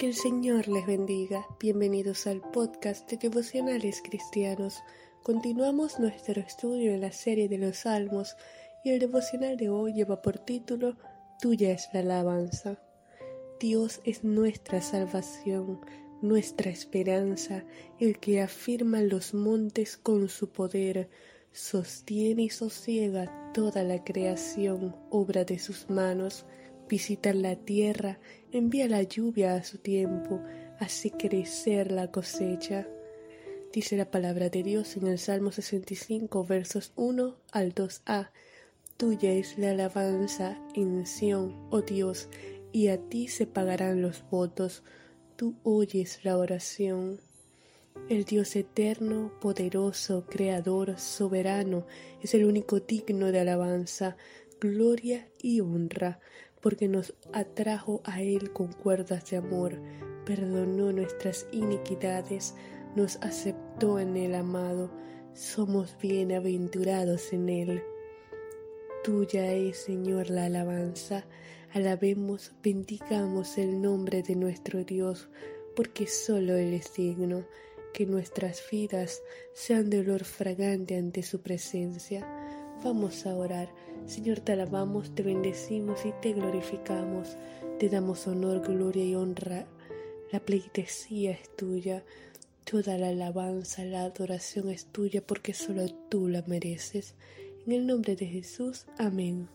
Que el Señor les bendiga. Bienvenidos al podcast de Devocionales Cristianos. Continuamos nuestro estudio en la serie de los Salmos y el devocional de hoy lleva por título Tuya es la alabanza. Dios es nuestra salvación, nuestra esperanza, el que afirma los montes con su poder, sostiene y sosiega toda la creación, obra de sus manos, visita la tierra, envía la lluvia a su tiempo, hace crecer la cosecha. Dice la palabra de Dios en el Salmo 65, versos 1 al 2a. Tuya es la alabanza en Sión, oh Dios, y a ti se pagarán los votos. Tú oyes la oración. El Dios eterno, poderoso, creador, soberano, es el único digno de alabanza, gloria y honra, porque nos atrajo a Él con cuerdas de amor, perdonó nuestras iniquidades, nos aceptó en el amado, somos bienaventurados en Él. Tuya es, Señor, la alabanza, alabemos, bendigamos el nombre de nuestro Dios, porque solo Él es digno que nuestras vidas sean de olor fragante ante su presencia. Vamos a orar. Señor, te alabamos, te bendecimos y te glorificamos. Te damos honor, gloria y honra. La pleitesía es tuya. Toda la alabanza, la adoración es tuya porque solo tú la mereces. En el nombre de Jesús, amén.